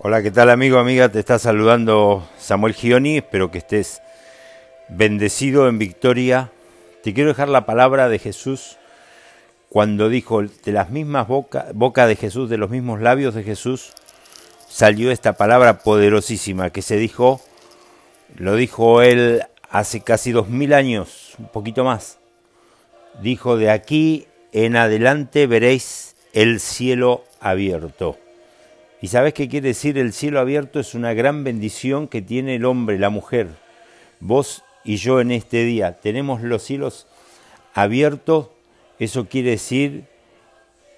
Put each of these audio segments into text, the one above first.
Hola, ¿qué tal amigo, amiga? Te está saludando Samuel Gioni, espero que estés bendecido en victoria. Te quiero dejar la palabra de Jesús cuando dijo, de las mismas bocas boca de Jesús, de los mismos labios de Jesús, salió esta palabra poderosísima que se dijo, lo dijo él hace casi dos mil años, un poquito más. Dijo, de aquí en adelante veréis el cielo abierto. ¿Y sabes qué quiere decir el cielo abierto? Es una gran bendición que tiene el hombre, la mujer. Vos y yo en este día tenemos los cielos abiertos. Eso quiere decir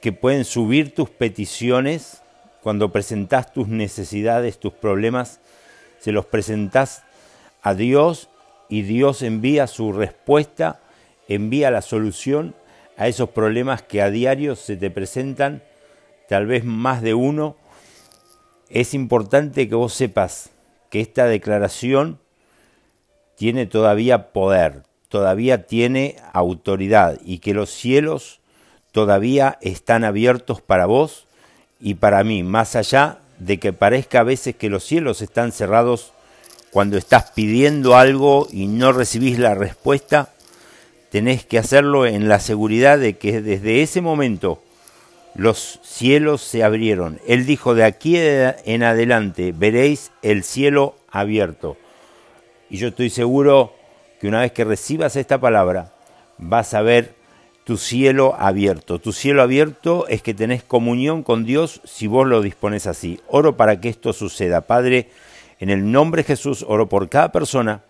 que pueden subir tus peticiones cuando presentás tus necesidades, tus problemas, se los presentás a Dios y Dios envía su respuesta, envía la solución a esos problemas que a diario se te presentan, tal vez más de uno, es importante que vos sepas que esta declaración tiene todavía poder, todavía tiene autoridad y que los cielos todavía están abiertos para vos y para mí, más allá de que parezca a veces que los cielos están cerrados cuando estás pidiendo algo y no recibís la respuesta, tenés que hacerlo en la seguridad de que desde ese momento los cielos se abrieron. Él dijo, de aquí en adelante veréis el cielo abierto. Y yo estoy seguro que una vez que recibas esta palabra, vas a ver tu cielo abierto. Tu cielo abierto es que tenés comunión con Dios si vos lo dispones así. Oro para que esto suceda. Padre, en el nombre de Jesús, oro por cada persona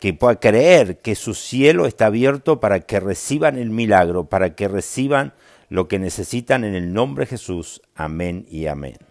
que pueda creer que su cielo está abierto para que reciban el milagro, para que reciban lo que necesitan en el nombre de Jesús. Amén y amén.